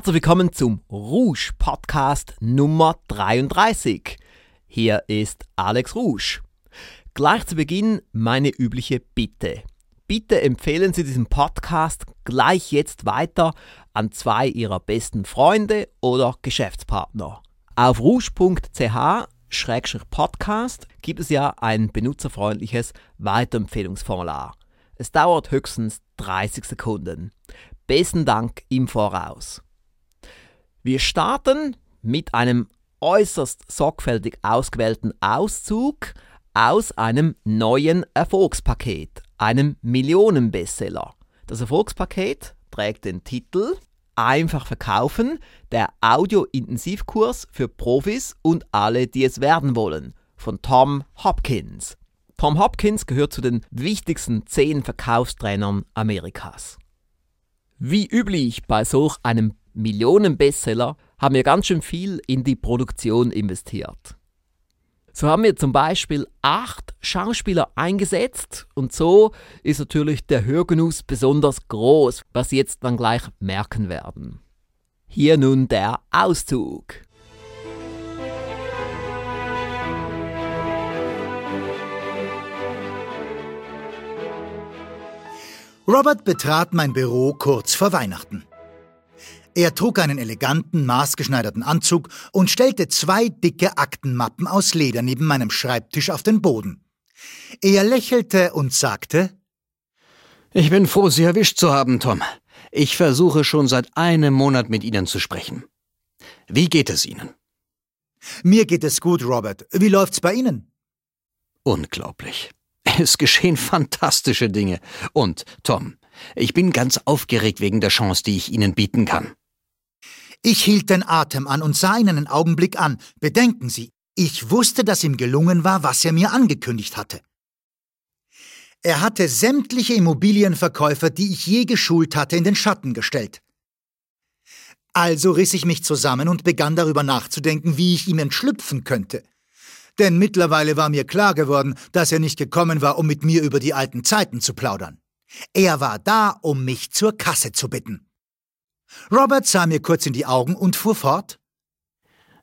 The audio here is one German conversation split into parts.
Herzlich willkommen zum Rouge Podcast Nummer 33. Hier ist Alex Rouge. Gleich zu Beginn meine übliche Bitte. Bitte empfehlen Sie diesen Podcast gleich jetzt weiter an zwei Ihrer besten Freunde oder Geschäftspartner. Auf rouge.ch-podcast gibt es ja ein benutzerfreundliches Weiterempfehlungsformular. Es dauert höchstens 30 Sekunden. Besten Dank im Voraus. Wir starten mit einem äußerst sorgfältig ausgewählten Auszug aus einem neuen Erfolgspaket, einem Millionenbestseller. Das Erfolgspaket trägt den Titel Einfach verkaufen, der Audio-Intensivkurs für Profis und alle, die es werden wollen, von Tom Hopkins. Tom Hopkins gehört zu den wichtigsten zehn Verkaufstrainern Amerikas. Wie üblich bei solch einem Millionenbestseller haben wir ganz schön viel in die Produktion investiert. So haben wir zum Beispiel acht Schauspieler eingesetzt und so ist natürlich der Hörgenuss besonders groß, was Sie jetzt dann gleich merken werden. Hier nun der Auszug. Robert betrat mein Büro kurz vor Weihnachten. Er trug einen eleganten, maßgeschneiderten Anzug und stellte zwei dicke Aktenmappen aus Leder neben meinem Schreibtisch auf den Boden. Er lächelte und sagte Ich bin froh, Sie erwischt zu haben, Tom. Ich versuche schon seit einem Monat mit Ihnen zu sprechen. Wie geht es Ihnen? Mir geht es gut, Robert. Wie läuft's bei Ihnen? Unglaublich. Es geschehen fantastische Dinge. Und, Tom, ich bin ganz aufgeregt wegen der Chance, die ich Ihnen bieten kann. Ich hielt den Atem an und sah ihn einen Augenblick an. Bedenken Sie, ich wusste, dass ihm gelungen war, was er mir angekündigt hatte. Er hatte sämtliche Immobilienverkäufer, die ich je geschult hatte, in den Schatten gestellt. Also riss ich mich zusammen und begann darüber nachzudenken, wie ich ihm entschlüpfen könnte. Denn mittlerweile war mir klar geworden, dass er nicht gekommen war, um mit mir über die alten Zeiten zu plaudern. Er war da, um mich zur Kasse zu bitten. Robert sah mir kurz in die Augen und fuhr fort.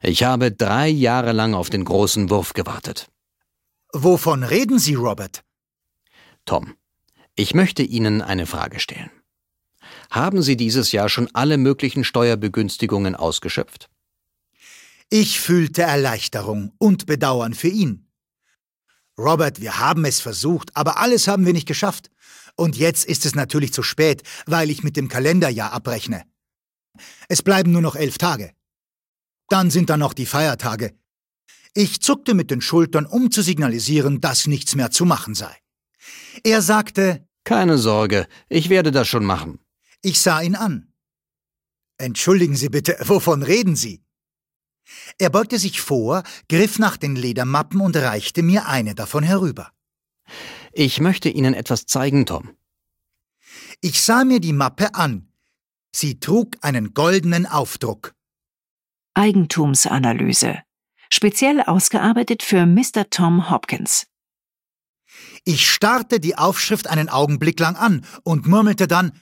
Ich habe drei Jahre lang auf den großen Wurf gewartet. Wovon reden Sie, Robert? Tom, ich möchte Ihnen eine Frage stellen. Haben Sie dieses Jahr schon alle möglichen Steuerbegünstigungen ausgeschöpft? Ich fühlte Erleichterung und Bedauern für ihn. Robert, wir haben es versucht, aber alles haben wir nicht geschafft. Und jetzt ist es natürlich zu spät, weil ich mit dem Kalenderjahr abrechne. Es bleiben nur noch elf Tage. Dann sind da noch die Feiertage. Ich zuckte mit den Schultern, um zu signalisieren, dass nichts mehr zu machen sei. Er sagte Keine Sorge, ich werde das schon machen. Ich sah ihn an. Entschuldigen Sie bitte, wovon reden Sie? Er beugte sich vor, griff nach den Ledermappen und reichte mir eine davon herüber. Ich möchte Ihnen etwas zeigen, Tom. Ich sah mir die Mappe an, Sie trug einen goldenen Aufdruck. Eigentumsanalyse. Speziell ausgearbeitet für Mr. Tom Hopkins. Ich starrte die Aufschrift einen Augenblick lang an und murmelte dann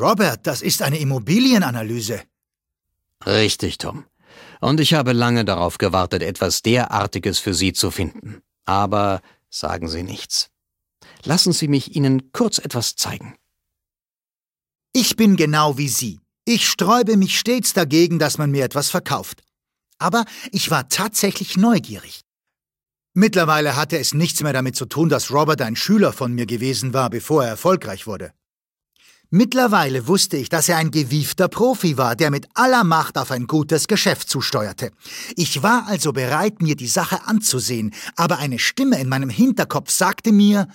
Robert, das ist eine Immobilienanalyse. Richtig, Tom. Und ich habe lange darauf gewartet, etwas derartiges für Sie zu finden. Aber sagen Sie nichts. Lassen Sie mich Ihnen kurz etwas zeigen. Ich bin genau wie Sie. Ich sträube mich stets dagegen, dass man mir etwas verkauft. Aber ich war tatsächlich neugierig. Mittlerweile hatte es nichts mehr damit zu tun, dass Robert ein Schüler von mir gewesen war, bevor er erfolgreich wurde. Mittlerweile wusste ich, dass er ein gewiefter Profi war, der mit aller Macht auf ein gutes Geschäft zusteuerte. Ich war also bereit, mir die Sache anzusehen, aber eine Stimme in meinem Hinterkopf sagte mir,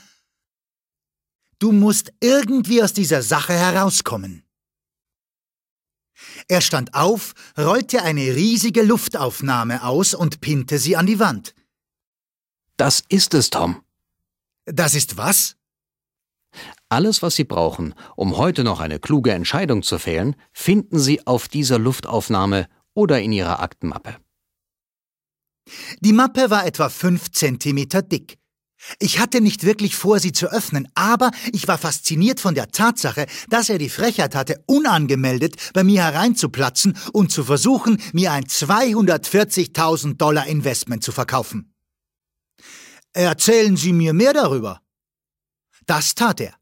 Du musst irgendwie aus dieser Sache herauskommen. Er stand auf, rollte eine riesige Luftaufnahme aus und pinnte sie an die Wand. Das ist es, Tom. Das ist was? Alles, was Sie brauchen, um heute noch eine kluge Entscheidung zu fällen, finden Sie auf dieser Luftaufnahme oder in Ihrer Aktenmappe. Die Mappe war etwa fünf Zentimeter dick. Ich hatte nicht wirklich vor, sie zu öffnen, aber ich war fasziniert von der Tatsache, dass er die Frechheit hatte, unangemeldet bei mir hereinzuplatzen und zu versuchen, mir ein 240.000 Dollar Investment zu verkaufen. Erzählen Sie mir mehr darüber. Das tat er.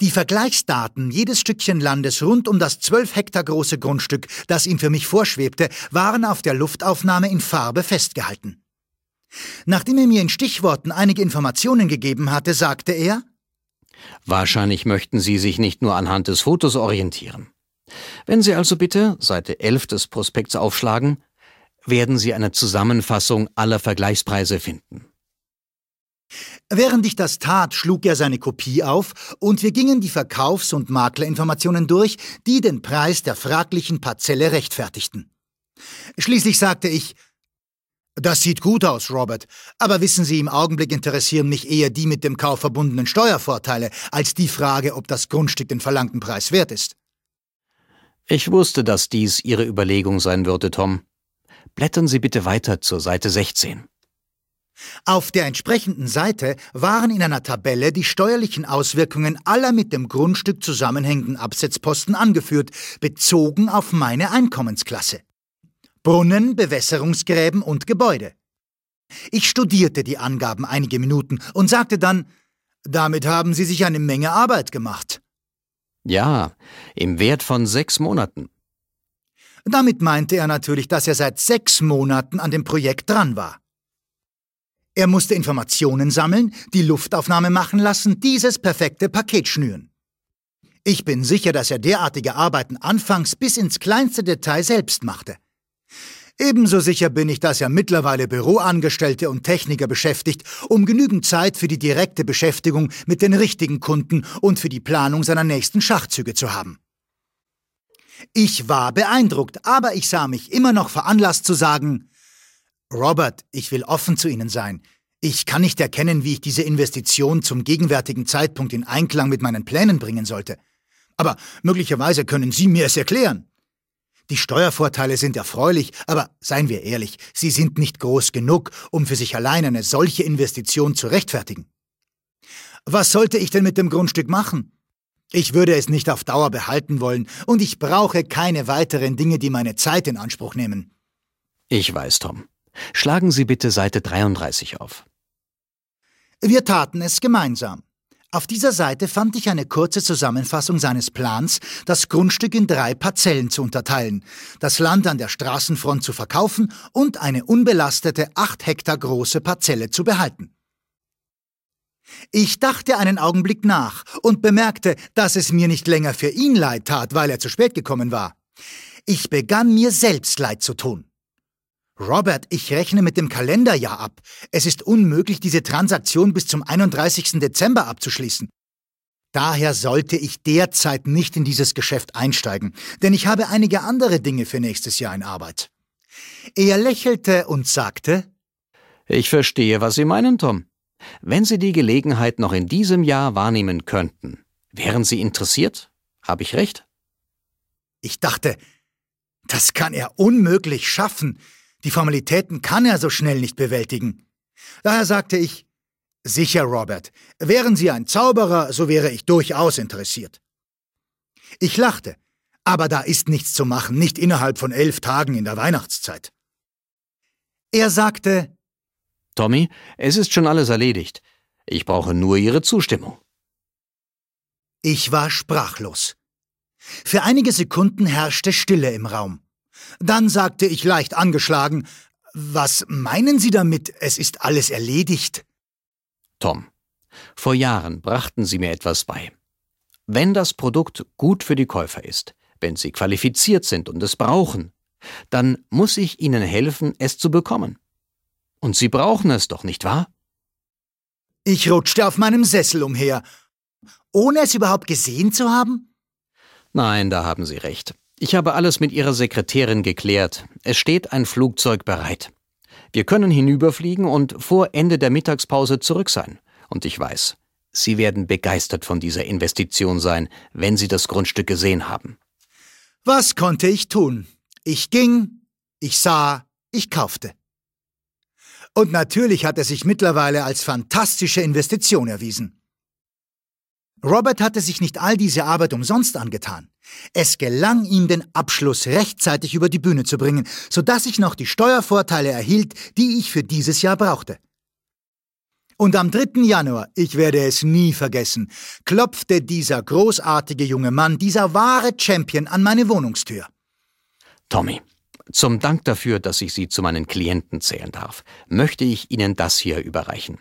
Die Vergleichsdaten jedes Stückchen Landes rund um das zwölf Hektar große Grundstück, das ihm für mich vorschwebte, waren auf der Luftaufnahme in Farbe festgehalten. Nachdem er mir in Stichworten einige Informationen gegeben hatte, sagte er Wahrscheinlich möchten Sie sich nicht nur anhand des Fotos orientieren. Wenn Sie also bitte Seite 11 des Prospekts aufschlagen, werden Sie eine Zusammenfassung aller Vergleichspreise finden. Während ich das tat, schlug er seine Kopie auf und wir gingen die Verkaufs- und Maklerinformationen durch, die den Preis der fraglichen Parzelle rechtfertigten. Schließlich sagte ich, das sieht gut aus, Robert, aber wissen Sie, im Augenblick interessieren mich eher die mit dem Kauf verbundenen Steuervorteile als die Frage, ob das Grundstück den verlangten Preis wert ist. Ich wusste, dass dies Ihre Überlegung sein würde, Tom. Blättern Sie bitte weiter zur Seite 16. Auf der entsprechenden Seite waren in einer Tabelle die steuerlichen Auswirkungen aller mit dem Grundstück zusammenhängenden Absetzposten angeführt, bezogen auf meine Einkommensklasse. Brunnen, Bewässerungsgräben und Gebäude. Ich studierte die Angaben einige Minuten und sagte dann, damit haben Sie sich eine Menge Arbeit gemacht. Ja, im Wert von sechs Monaten. Damit meinte er natürlich, dass er seit sechs Monaten an dem Projekt dran war. Er musste Informationen sammeln, die Luftaufnahme machen lassen, dieses perfekte Paket schnüren. Ich bin sicher, dass er derartige Arbeiten anfangs bis ins kleinste Detail selbst machte. Ebenso sicher bin ich, dass er mittlerweile Büroangestellte und Techniker beschäftigt, um genügend Zeit für die direkte Beschäftigung mit den richtigen Kunden und für die Planung seiner nächsten Schachzüge zu haben. Ich war beeindruckt, aber ich sah mich immer noch veranlasst zu sagen, Robert, ich will offen zu Ihnen sein. Ich kann nicht erkennen, wie ich diese Investition zum gegenwärtigen Zeitpunkt in Einklang mit meinen Plänen bringen sollte. Aber möglicherweise können Sie mir es erklären. Die Steuervorteile sind erfreulich, aber seien wir ehrlich, sie sind nicht groß genug, um für sich allein eine solche Investition zu rechtfertigen. Was sollte ich denn mit dem Grundstück machen? Ich würde es nicht auf Dauer behalten wollen, und ich brauche keine weiteren Dinge, die meine Zeit in Anspruch nehmen. Ich weiß, Tom. Schlagen Sie bitte Seite 33 auf. Wir taten es gemeinsam. Auf dieser Seite fand ich eine kurze Zusammenfassung seines Plans, das Grundstück in drei Parzellen zu unterteilen, das Land an der Straßenfront zu verkaufen und eine unbelastete acht Hektar große Parzelle zu behalten. Ich dachte einen Augenblick nach und bemerkte, dass es mir nicht länger für ihn leid tat, weil er zu spät gekommen war. Ich begann mir selbst leid zu tun. Robert, ich rechne mit dem Kalenderjahr ab. Es ist unmöglich, diese Transaktion bis zum 31. Dezember abzuschließen. Daher sollte ich derzeit nicht in dieses Geschäft einsteigen, denn ich habe einige andere Dinge für nächstes Jahr in Arbeit. Er lächelte und sagte Ich verstehe, was Sie meinen, Tom. Wenn Sie die Gelegenheit noch in diesem Jahr wahrnehmen könnten, wären Sie interessiert? Habe ich recht? Ich dachte, das kann er unmöglich schaffen. Die Formalitäten kann er so schnell nicht bewältigen. Daher sagte ich, Sicher, Robert, wären Sie ein Zauberer, so wäre ich durchaus interessiert. Ich lachte, aber da ist nichts zu machen, nicht innerhalb von elf Tagen in der Weihnachtszeit. Er sagte, Tommy, es ist schon alles erledigt. Ich brauche nur Ihre Zustimmung. Ich war sprachlos. Für einige Sekunden herrschte Stille im Raum. Dann sagte ich leicht angeschlagen, was meinen Sie damit, es ist alles erledigt? Tom, vor Jahren brachten Sie mir etwas bei. Wenn das Produkt gut für die Käufer ist, wenn sie qualifiziert sind und es brauchen, dann muss ich ihnen helfen, es zu bekommen. Und sie brauchen es doch, nicht wahr? Ich rutschte auf meinem Sessel umher, ohne es überhaupt gesehen zu haben? Nein, da haben Sie recht. Ich habe alles mit Ihrer Sekretärin geklärt. Es steht ein Flugzeug bereit. Wir können hinüberfliegen und vor Ende der Mittagspause zurück sein. Und ich weiß, Sie werden begeistert von dieser Investition sein, wenn Sie das Grundstück gesehen haben. Was konnte ich tun? Ich ging, ich sah, ich kaufte. Und natürlich hat er sich mittlerweile als fantastische Investition erwiesen. Robert hatte sich nicht all diese Arbeit umsonst angetan. Es gelang ihm, den Abschluss rechtzeitig über die Bühne zu bringen, sodass ich noch die Steuervorteile erhielt, die ich für dieses Jahr brauchte. Und am 3. Januar, ich werde es nie vergessen, klopfte dieser großartige junge Mann, dieser wahre Champion an meine Wohnungstür. Tommy, zum Dank dafür, dass ich Sie zu meinen Klienten zählen darf, möchte ich Ihnen das hier überreichen.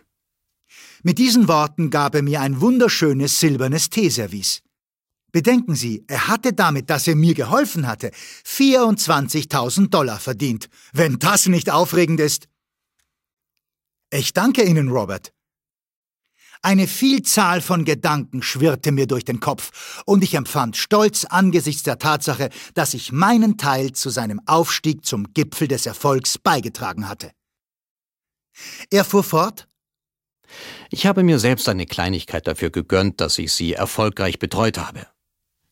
Mit diesen Worten gab er mir ein wunderschönes silbernes Teeservice. Bedenken Sie, er hatte damit, dass er mir geholfen hatte, 24.000 Dollar verdient. Wenn das nicht aufregend ist. Ich danke Ihnen, Robert. Eine Vielzahl von Gedanken schwirrte mir durch den Kopf, und ich empfand Stolz angesichts der Tatsache, dass ich meinen Teil zu seinem Aufstieg zum Gipfel des Erfolgs beigetragen hatte. Er fuhr fort Ich habe mir selbst eine Kleinigkeit dafür gegönnt, dass ich Sie erfolgreich betreut habe.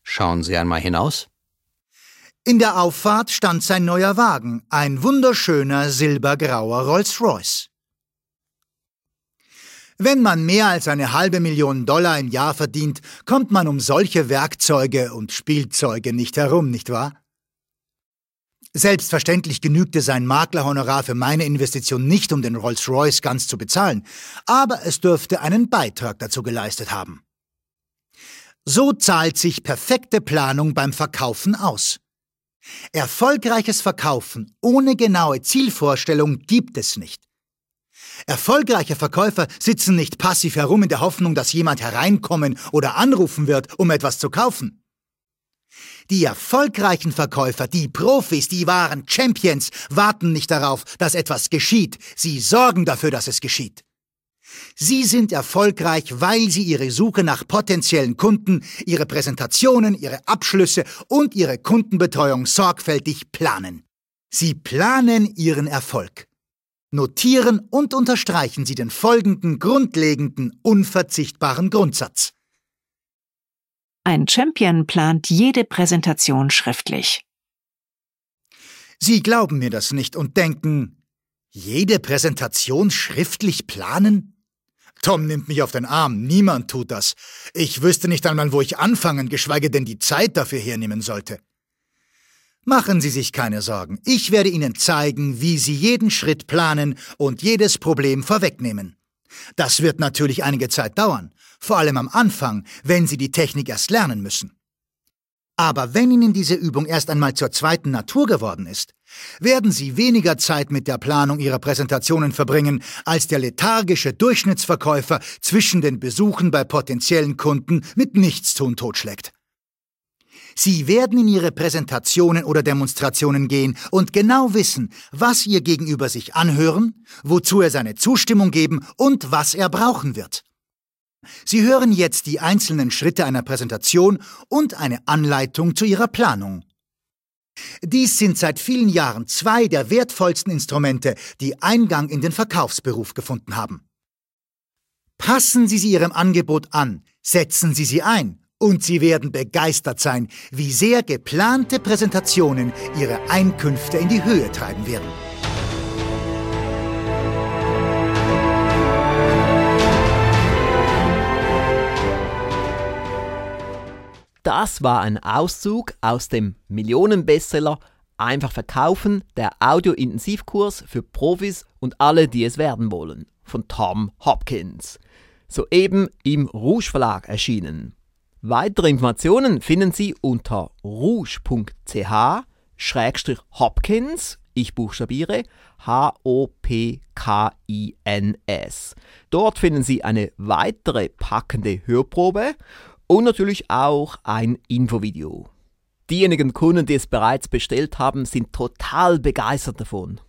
Schauen Sie einmal hinaus. In der Auffahrt stand sein neuer Wagen, ein wunderschöner silbergrauer Rolls-Royce. Wenn man mehr als eine halbe Million Dollar im Jahr verdient, kommt man um solche Werkzeuge und Spielzeuge nicht herum, nicht wahr? Selbstverständlich genügte sein Maklerhonorar für meine Investition nicht, um den Rolls-Royce ganz zu bezahlen, aber es dürfte einen Beitrag dazu geleistet haben. So zahlt sich perfekte Planung beim Verkaufen aus. Erfolgreiches Verkaufen ohne genaue Zielvorstellung gibt es nicht. Erfolgreiche Verkäufer sitzen nicht passiv herum in der Hoffnung, dass jemand hereinkommen oder anrufen wird, um etwas zu kaufen. Die erfolgreichen Verkäufer, die Profis, die wahren Champions warten nicht darauf, dass etwas geschieht, sie sorgen dafür, dass es geschieht. Sie sind erfolgreich, weil Sie Ihre Suche nach potenziellen Kunden, Ihre Präsentationen, Ihre Abschlüsse und Ihre Kundenbetreuung sorgfältig planen. Sie planen Ihren Erfolg. Notieren und unterstreichen Sie den folgenden grundlegenden, unverzichtbaren Grundsatz. Ein Champion plant jede Präsentation schriftlich. Sie glauben mir das nicht und denken, jede Präsentation schriftlich planen? Tom nimmt mich auf den Arm, niemand tut das. Ich wüsste nicht einmal, wo ich anfangen, geschweige denn die Zeit dafür hernehmen sollte. Machen Sie sich keine Sorgen, ich werde Ihnen zeigen, wie Sie jeden Schritt planen und jedes Problem vorwegnehmen. Das wird natürlich einige Zeit dauern, vor allem am Anfang, wenn Sie die Technik erst lernen müssen. Aber wenn Ihnen diese Übung erst einmal zur zweiten Natur geworden ist, werden Sie weniger Zeit mit der Planung Ihrer Präsentationen verbringen, als der lethargische Durchschnittsverkäufer zwischen den Besuchen bei potenziellen Kunden mit Nichtstun totschlägt. Sie werden in Ihre Präsentationen oder Demonstrationen gehen und genau wissen, was Ihr Gegenüber sich anhören, wozu er seine Zustimmung geben und was er brauchen wird. Sie hören jetzt die einzelnen Schritte einer Präsentation und eine Anleitung zu Ihrer Planung. Dies sind seit vielen Jahren zwei der wertvollsten Instrumente, die Eingang in den Verkaufsberuf gefunden haben. Passen Sie sie Ihrem Angebot an, setzen Sie sie ein und Sie werden begeistert sein, wie sehr geplante Präsentationen Ihre Einkünfte in die Höhe treiben werden. Das war ein Auszug aus dem Millionenbestseller Einfach verkaufen, der Audiointensivkurs für Profis und alle, die es werden wollen, von Tom Hopkins. Soeben im Rouge Verlag erschienen. Weitere Informationen finden Sie unter rouge.ch-hopkins, ich buchstabiere H-O-P-K-I-N-S. Dort finden Sie eine weitere packende Hörprobe und natürlich auch ein Infovideo. Diejenigen Kunden, die es bereits bestellt haben, sind total begeistert davon.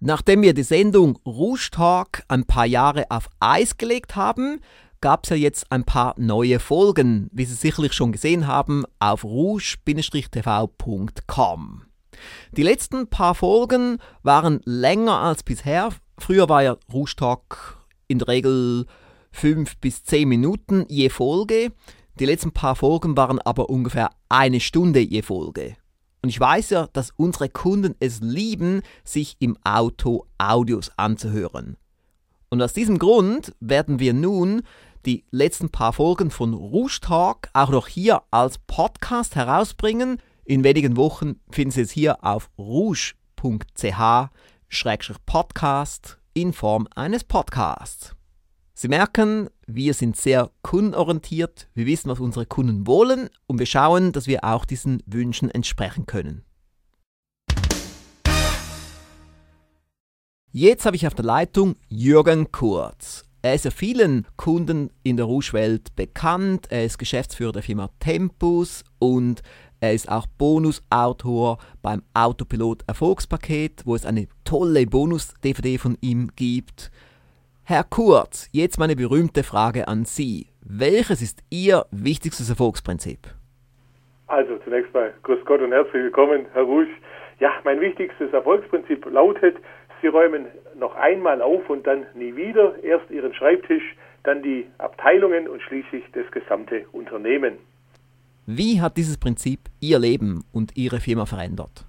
Nachdem wir die Sendung Rouge Talk ein paar Jahre auf Eis gelegt haben, gab es ja jetzt ein paar neue Folgen, wie Sie sicherlich schon gesehen haben, auf rouge-tv.com. Die letzten paar Folgen waren länger als bisher. Früher war ja Rouge Talk in der Regel 5 bis 10 Minuten je Folge. Die letzten paar Folgen waren aber ungefähr eine Stunde je Folge. Und ich weiß ja, dass unsere Kunden es lieben, sich im Auto Audios anzuhören. Und aus diesem Grund werden wir nun die letzten paar Folgen von Rouge Talk auch noch hier als Podcast herausbringen. In wenigen Wochen finden Sie es hier auf rouge.ch-podcast in Form eines Podcasts. Sie merken, wir sind sehr kundenorientiert, wir wissen, was unsere Kunden wollen und wir schauen, dass wir auch diesen Wünschen entsprechen können. Jetzt habe ich auf der Leitung Jürgen Kurz. Er ist ja vielen Kunden in der Rouge-Welt bekannt. Er ist Geschäftsführer der Firma Tempus und er ist auch Bonusautor beim Autopilot Erfolgspaket, wo es eine tolle Bonus-DVD von ihm gibt. Herr Kurz, jetzt meine berühmte Frage an Sie. Welches ist Ihr wichtigstes Erfolgsprinzip? Also zunächst mal Grüß Gott und herzlich willkommen, Herr Rusch. Ja, mein wichtigstes Erfolgsprinzip lautet, Sie räumen noch einmal auf und dann nie wieder. Erst Ihren Schreibtisch, dann die Abteilungen und schließlich das gesamte Unternehmen. Wie hat dieses Prinzip Ihr Leben und Ihre Firma verändert?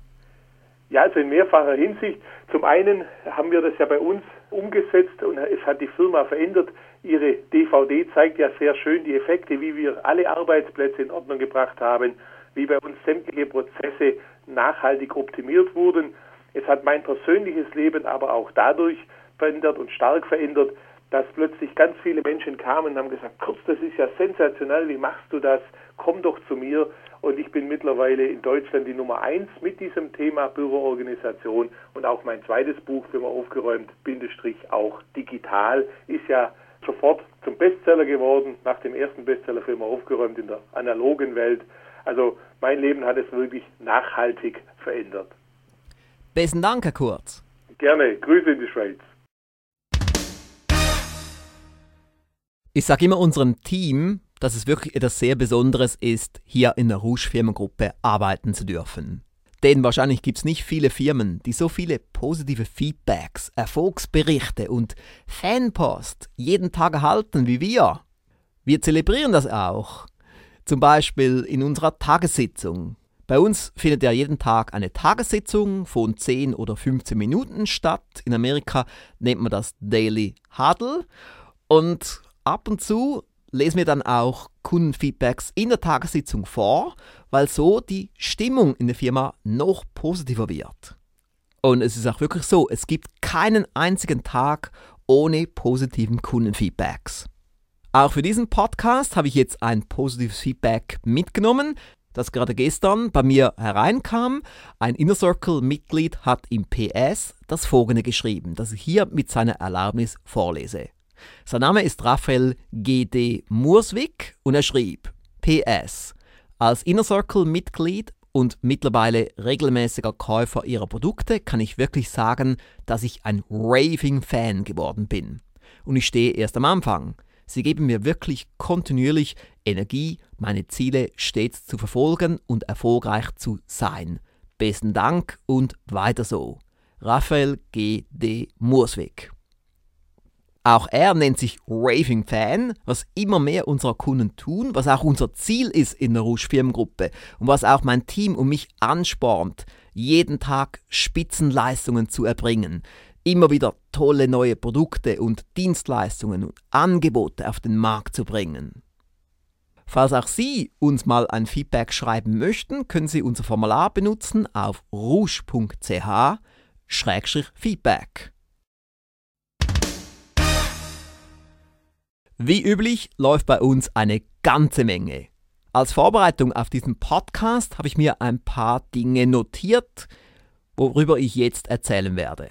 Ja, also in mehrfacher Hinsicht. Zum einen haben wir das ja bei uns umgesetzt und es hat die Firma verändert. Ihre DVD zeigt ja sehr schön die Effekte, wie wir alle Arbeitsplätze in Ordnung gebracht haben, wie bei uns sämtliche Prozesse nachhaltig optimiert wurden. Es hat mein persönliches Leben aber auch dadurch verändert und stark verändert, dass plötzlich ganz viele Menschen kamen und haben gesagt, Kurz, das ist ja sensationell, wie machst du das? Komm doch zu mir. Und ich bin mittlerweile in Deutschland die Nummer eins mit diesem Thema Büroorganisation. Und auch mein zweites Buch, Firma aufgeräumt, Bindestrich auch digital, ist ja sofort zum Bestseller geworden, nach dem ersten Bestseller Firma aufgeräumt in der analogen Welt. Also mein Leben hat es wirklich nachhaltig verändert. Besten Dank, Herr Kurz. Gerne. Grüße in die Schweiz. Ich sage immer unserem Team, dass es wirklich etwas sehr Besonderes ist, hier in der Rouge Firmengruppe arbeiten zu dürfen. Denn wahrscheinlich gibt es nicht viele Firmen, die so viele positive Feedbacks, Erfolgsberichte und Fanpost jeden Tag erhalten wie wir. Wir zelebrieren das auch. Zum Beispiel in unserer Tagessitzung. Bei uns findet ja jeden Tag eine Tagessitzung von 10 oder 15 Minuten statt. In Amerika nennt man das Daily Huddle. Und ab und zu lesen wir dann auch Kundenfeedbacks in der Tagessitzung vor, weil so die Stimmung in der Firma noch positiver wird. Und es ist auch wirklich so, es gibt keinen einzigen Tag ohne positiven Kundenfeedbacks. Auch für diesen Podcast habe ich jetzt ein positives Feedback mitgenommen, das gerade gestern bei mir hereinkam. Ein Inner Circle-Mitglied hat im PS das folgende geschrieben, das ich hier mit seiner Erlaubnis vorlese. Sein Name ist Raphael G.D. Murswick und er schrieb: PS. Als Inner Circle-Mitglied und mittlerweile regelmäßiger Käufer ihrer Produkte kann ich wirklich sagen, dass ich ein Raving-Fan geworden bin. Und ich stehe erst am Anfang. Sie geben mir wirklich kontinuierlich Energie, meine Ziele stets zu verfolgen und erfolgreich zu sein. Besten Dank und weiter so. Raphael G. D. Murswick. Auch er nennt sich Raving Fan, was immer mehr unserer Kunden tun, was auch unser Ziel ist in der Rouge Firmengruppe und was auch mein Team und mich anspornt, jeden Tag Spitzenleistungen zu erbringen, immer wieder tolle neue Produkte und Dienstleistungen und Angebote auf den Markt zu bringen. Falls auch Sie uns mal ein Feedback schreiben möchten, können Sie unser Formular benutzen auf rouge.ch-feedback. Wie üblich läuft bei uns eine ganze Menge. Als Vorbereitung auf diesen Podcast habe ich mir ein paar Dinge notiert, worüber ich jetzt erzählen werde.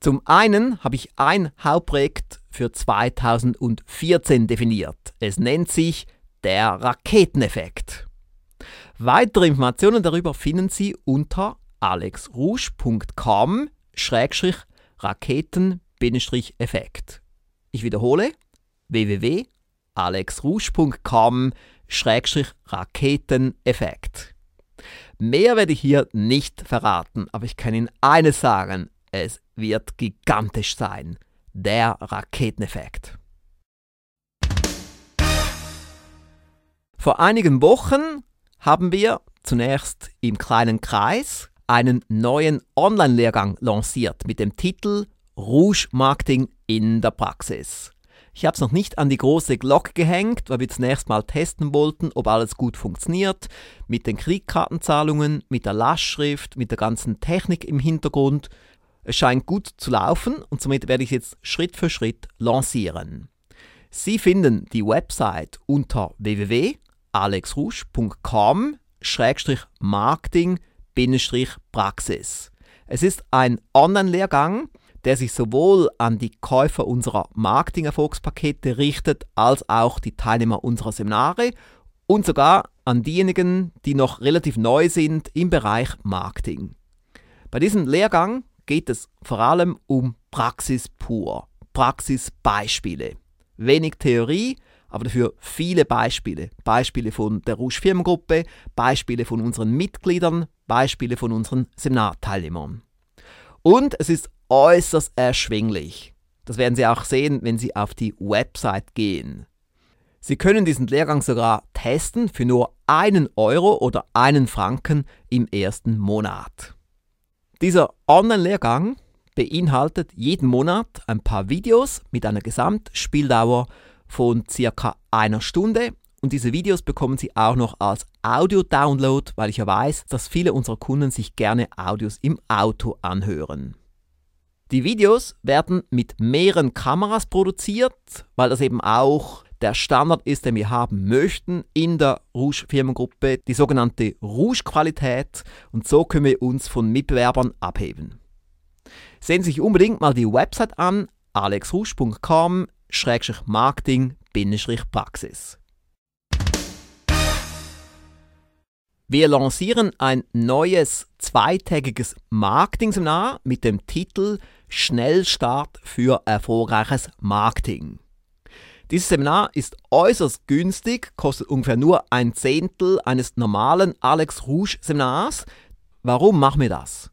Zum einen habe ich ein Hauptprojekt für 2014 definiert. Es nennt sich der Raketeneffekt. Weitere Informationen darüber finden Sie unter alexrouge.com-raketen-effekt. Ich wiederhole www.alexrouge.com-raketeneffekt. Mehr werde ich hier nicht verraten, aber ich kann Ihnen eines sagen, es wird gigantisch sein. Der Raketeneffekt. Vor einigen Wochen haben wir zunächst im kleinen Kreis einen neuen Online-Lehrgang lanciert mit dem Titel Rouge Marketing in der Praxis. Ich habe es noch nicht an die große Glocke gehängt, weil wir zunächst mal testen wollten, ob alles gut funktioniert. Mit den Kreditkartenzahlungen, mit der Lastschrift, mit der ganzen Technik im Hintergrund. Es scheint gut zu laufen und somit werde ich jetzt Schritt für Schritt lancieren. Sie finden die Website unter www.alexrusch.com-marketing-praxis. Es ist ein Online-Lehrgang, der sich sowohl an die Käufer unserer Marketing-Erfolgspakete richtet, als auch die Teilnehmer unserer Seminare und sogar an diejenigen, die noch relativ neu sind im Bereich Marketing. Bei diesem Lehrgang geht es vor allem um Praxis pur, Praxisbeispiele. Wenig Theorie, aber dafür viele Beispiele. Beispiele von der Rouge Firmengruppe, Beispiele von unseren Mitgliedern, Beispiele von unseren Seminarteilnehmern. Und es ist äußerst erschwinglich. Das werden Sie auch sehen, wenn Sie auf die Website gehen. Sie können diesen Lehrgang sogar testen für nur einen Euro oder einen Franken im ersten Monat. Dieser Online-Lehrgang beinhaltet jeden Monat ein paar Videos mit einer Gesamtspieldauer von circa einer Stunde und diese Videos bekommen Sie auch noch als Audio-Download, weil ich ja weiß, dass viele unserer Kunden sich gerne Audios im Auto anhören. Die Videos werden mit mehreren Kameras produziert, weil das eben auch der Standard ist, den wir haben möchten in der Rouge Firmengruppe, die sogenannte Rouge Qualität und so können wir uns von Mitbewerbern abheben. Sehen Sie sich unbedingt mal die Website an alexrouge.com-marketing-praxis. Wir lancieren ein neues zweitägiges Marketing-Seminar mit dem Titel Schnellstart für erfolgreiches Marketing. Dieses Seminar ist äußerst günstig, kostet ungefähr nur ein Zehntel eines normalen Alex Rouge Seminars. Warum machen wir das?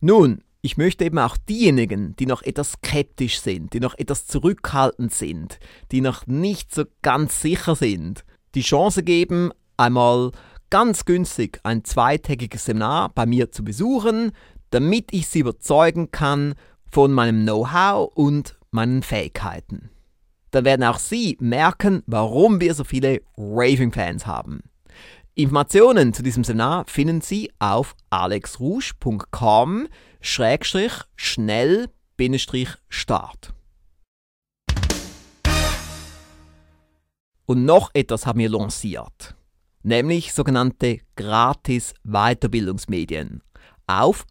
Nun, ich möchte eben auch diejenigen, die noch etwas skeptisch sind, die noch etwas zurückhaltend sind, die noch nicht so ganz sicher sind, die Chance geben, einmal ganz günstig ein zweitägiges Seminar bei mir zu besuchen, damit ich sie überzeugen kann von meinem Know-how und meinen Fähigkeiten. Dann werden auch Sie merken, warum wir so viele Raving-Fans haben. Informationen zu diesem Seminar finden Sie auf alexrouge.com-schnell-start. Und noch etwas haben wir lanciert, nämlich sogenannte gratis Weiterbildungsmedien auf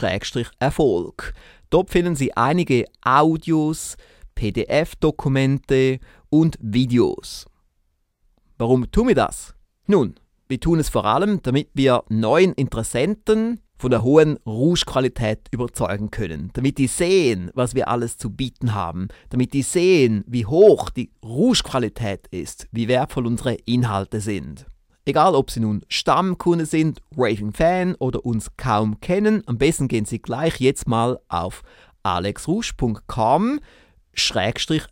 alexrouge.com-erfolg. Dort finden Sie einige Audios, PDF-Dokumente und Videos. Warum tun wir das? Nun, wir tun es vor allem, damit wir neuen Interessenten von der hohen Rouge-Qualität überzeugen können, damit die sehen, was wir alles zu bieten haben, damit die sehen, wie hoch die Rouge-Qualität ist, wie wertvoll unsere Inhalte sind. Egal, ob Sie nun Stammkunde sind, Raving-Fan oder uns kaum kennen, am besten gehen Sie gleich jetzt mal auf alexrouge.com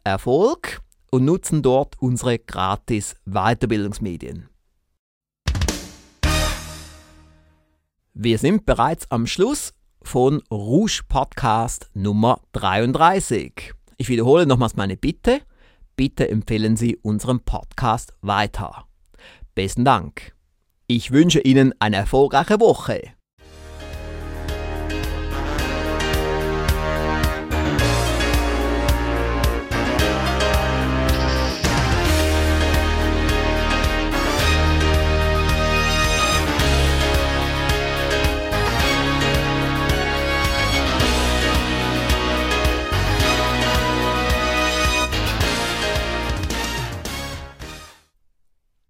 Erfolg und nutzen dort unsere gratis Weiterbildungsmedien. Wir sind bereits am Schluss von Rouge Podcast Nummer 33. Ich wiederhole nochmals meine Bitte. Bitte empfehlen Sie unseren Podcast weiter. Besten Dank. Ich wünsche Ihnen eine erfolgreiche Woche.